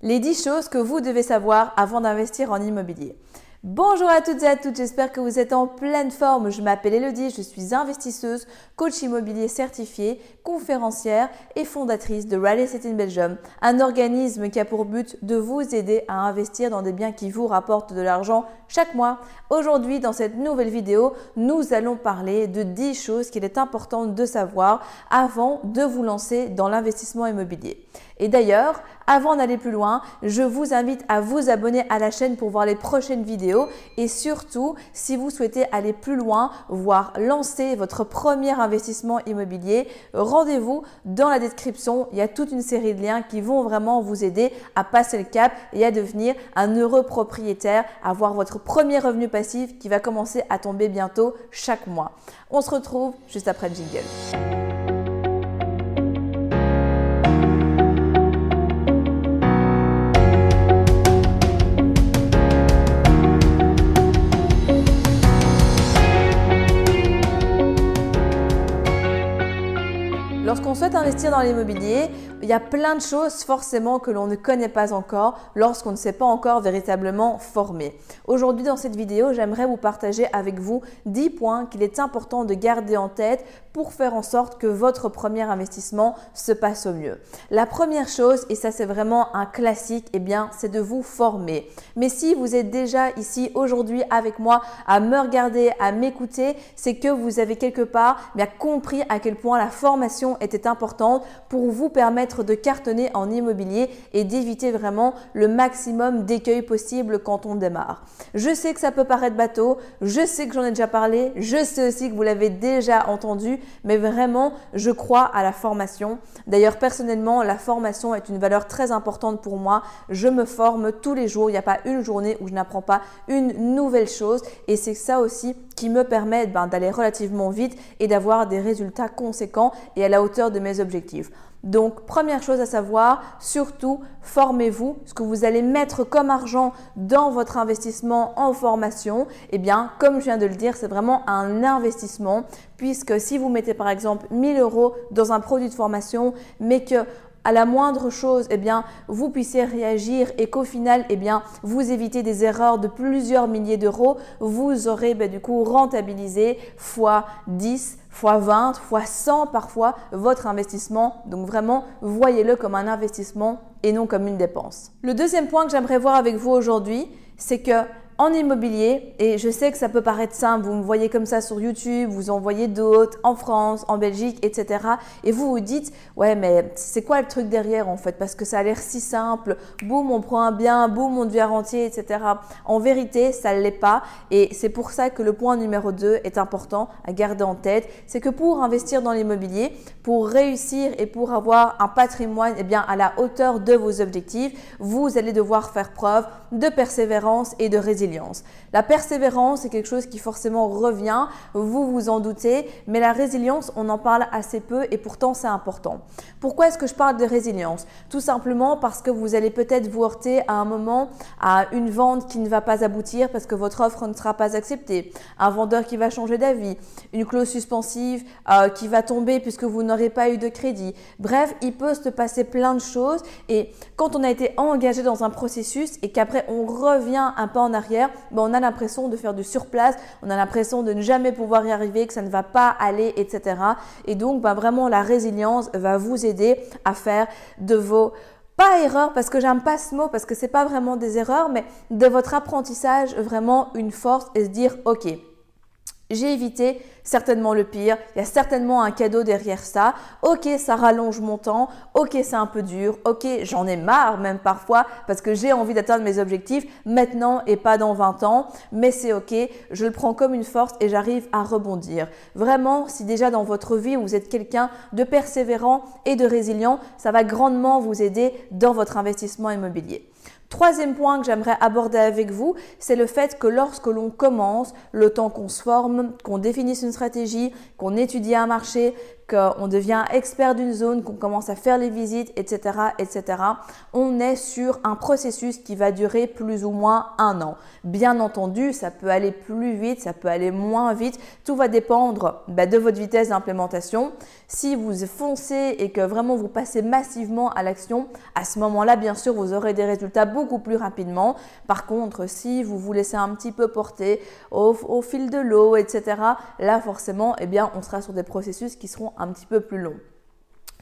Les 10 choses que vous devez savoir avant d'investir en immobilier. Bonjour à toutes et à toutes, j'espère que vous êtes en pleine forme. Je m'appelle Elodie, je suis investisseuse, coach immobilier certifié, conférencière et fondatrice de Real Estate in Belgium, un organisme qui a pour but de vous aider à investir dans des biens qui vous rapportent de l'argent chaque mois. Aujourd'hui, dans cette nouvelle vidéo, nous allons parler de 10 choses qu'il est important de savoir avant de vous lancer dans l'investissement immobilier. Et d'ailleurs, avant d'aller plus loin, je vous invite à vous abonner à la chaîne pour voir les prochaines vidéos et surtout, si vous souhaitez aller plus loin, voire lancer votre premier investissement immobilier, rendez-vous dans la description. Il y a toute une série de liens qui vont vraiment vous aider à passer le cap et à devenir un heureux propriétaire, à avoir votre premier revenu passif qui va commencer à tomber bientôt chaque mois. On se retrouve juste après le jingle. Investir dans l'immobilier, il y a plein de choses forcément que l'on ne connaît pas encore lorsqu'on ne s'est pas encore véritablement formé. Aujourd'hui dans cette vidéo, j'aimerais vous partager avec vous 10 points qu'il est important de garder en tête pour faire en sorte que votre premier investissement se passe au mieux. La première chose, et ça c'est vraiment un classique, eh bien c'est de vous former. Mais si vous êtes déjà ici aujourd'hui avec moi à me regarder, à m'écouter, c'est que vous avez quelque part bien compris à quel point la formation était importante pour vous permettre de cartonner en immobilier et d'éviter vraiment le maximum d'écueils possible quand on démarre. Je sais que ça peut paraître bateau, je sais que j'en ai déjà parlé, je sais aussi que vous l'avez déjà entendu, mais vraiment, je crois à la formation. D'ailleurs, personnellement, la formation est une valeur très importante pour moi. Je me forme tous les jours, il n'y a pas une journée où je n'apprends pas une nouvelle chose et c'est ça aussi qui me permet ben, d'aller relativement vite et d'avoir des résultats conséquents et à la hauteur de mes objectifs. Donc, première chose à savoir, surtout, formez-vous. Ce que vous allez mettre comme argent dans votre investissement en formation, eh bien, comme je viens de le dire, c'est vraiment un investissement puisque si vous mettez par exemple 1000 euros dans un produit de formation, mais que à la moindre chose, eh bien, vous puissiez réagir et qu'au final, eh bien, vous évitez des erreurs de plusieurs milliers d'euros, vous aurez ben, du coup rentabilisé fois 10, fois 20, fois 100 parfois votre investissement. Donc vraiment, voyez-le comme un investissement et non comme une dépense. Le deuxième point que j'aimerais voir avec vous aujourd'hui, c'est que en immobilier, et je sais que ça peut paraître simple, vous me voyez comme ça sur YouTube, vous en voyez d'autres en France, en Belgique, etc. Et vous vous dites, ouais, mais c'est quoi le truc derrière en fait? Parce que ça a l'air si simple, boum, on prend un bien, boum, on devient rentier, etc. En vérité, ça ne l'est pas. Et c'est pour ça que le point numéro 2 est important à garder en tête. C'est que pour investir dans l'immobilier, pour réussir et pour avoir un patrimoine eh bien, à la hauteur de vos objectifs, vous allez devoir faire preuve de persévérance et de résilience. La persévérance, c'est quelque chose qui forcément revient, vous vous en doutez, mais la résilience, on en parle assez peu et pourtant c'est important. Pourquoi est-ce que je parle de résilience? Tout simplement parce que vous allez peut-être vous heurter à un moment à une vente qui ne va pas aboutir parce que votre offre ne sera pas acceptée, un vendeur qui va changer d'avis, une clause suspensive euh, qui va tomber puisque vous n'aurez pas eu de crédit. Bref, il peut se passer plein de choses et quand on a été engagé dans un processus et qu'après on revient un peu en arrière, ben, on a l'impression de faire du surplace, on a l'impression de ne jamais pouvoir y arriver, que ça ne va pas aller, etc. Et donc, ben, vraiment, la résilience va vous aider à faire de vos pas erreurs parce que j'aime pas ce mot parce que c'est pas vraiment des erreurs mais de votre apprentissage vraiment une force et se dire OK j'ai évité certainement le pire, il y a certainement un cadeau derrière ça. Ok, ça rallonge mon temps, ok, c'est un peu dur, ok, j'en ai marre même parfois parce que j'ai envie d'atteindre mes objectifs maintenant et pas dans 20 ans, mais c'est ok, je le prends comme une force et j'arrive à rebondir. Vraiment, si déjà dans votre vie vous êtes quelqu'un de persévérant et de résilient, ça va grandement vous aider dans votre investissement immobilier. Troisième point que j'aimerais aborder avec vous, c'est le fait que lorsque l'on commence, le temps qu'on se forme, qu'on définisse une stratégie, qu'on étudie un marché, qu'on devient expert d'une zone, qu'on commence à faire les visites, etc., etc., on est sur un processus qui va durer plus ou moins un an. Bien entendu, ça peut aller plus vite, ça peut aller moins vite. Tout va dépendre bah, de votre vitesse d'implémentation. Si vous foncez et que vraiment vous passez massivement à l'action, à ce moment-là, bien sûr, vous aurez des résultats beaucoup plus rapidement. Par contre, si vous vous laissez un petit peu porter au, au fil de l'eau, etc., là, forcément, eh bien, on sera sur des processus qui seront un petit peu plus longs.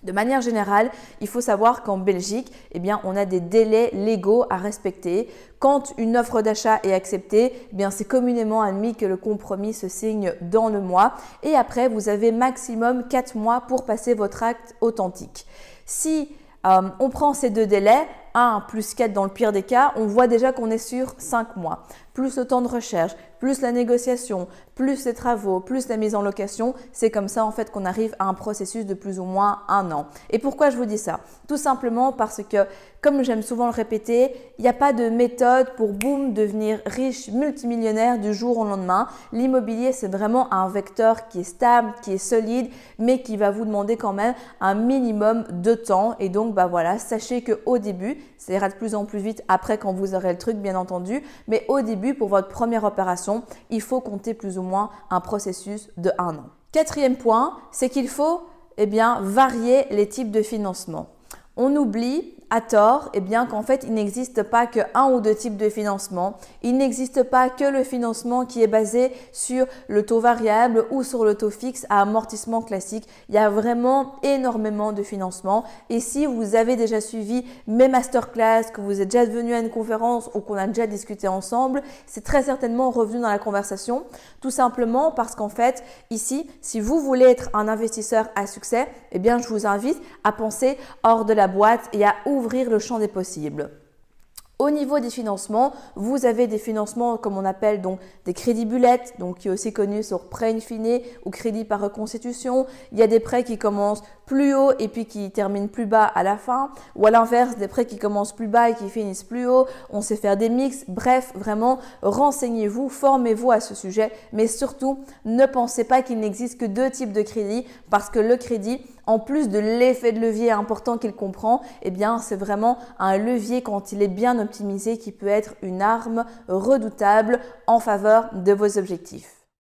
De manière générale, il faut savoir qu'en Belgique, eh on a des délais légaux à respecter. Quand une offre d'achat est acceptée, eh c'est communément admis que le compromis se signe dans le mois. Et après, vous avez maximum 4 mois pour passer votre acte authentique. Si euh, on prend ces deux délais, 1 plus 4 dans le pire des cas, on voit déjà qu'on est sur 5 mois. Plus le temps de recherche, plus la négociation, plus les travaux, plus la mise en location, c'est comme ça en fait qu'on arrive à un processus de plus ou moins un an. Et pourquoi je vous dis ça? Tout simplement parce que, comme j'aime souvent le répéter, il n'y a pas de méthode pour boum devenir riche, multimillionnaire du jour au lendemain. L'immobilier, c'est vraiment un vecteur qui est stable, qui est solide, mais qui va vous demander quand même un minimum de temps. Et donc, bah voilà, sachez que au début, ça ira de plus en plus vite après quand vous aurez le truc, bien entendu. Mais au début, pour votre première opération, il faut compter plus ou moins un processus de un an. Quatrième point, c'est qu'il faut eh bien, varier les types de financement. On oublie à tort eh bien qu'en fait il n'existe pas que un ou deux types de financement. Il n'existe pas que le financement qui est basé sur le taux variable ou sur le taux fixe à amortissement classique. Il y a vraiment énormément de financement. Et si vous avez déjà suivi mes masterclass, que vous êtes déjà venu à une conférence ou qu'on a déjà discuté ensemble, c'est très certainement revenu dans la conversation. Tout simplement parce qu'en fait ici, si vous voulez être un investisseur à succès, eh bien je vous invite à penser hors de la boîte et à ouvrir le champ des possibles. Au niveau des financements, vous avez des financements comme on appelle donc des crédits bullettes, donc qui est aussi connu sur prêt in fine ou crédit par reconstitution. Il y a des prêts qui commencent plus haut et puis qui terminent plus bas à la fin, ou à l'inverse des prêts qui commencent plus bas et qui finissent plus haut. On sait faire des mix. Bref, vraiment, renseignez-vous, formez-vous à ce sujet, mais surtout ne pensez pas qu'il n'existe que deux types de crédits parce que le crédit en plus de l'effet de levier important qu'il comprend, eh bien, c'est vraiment un levier quand il est bien optimisé qui peut être une arme redoutable en faveur de vos objectifs.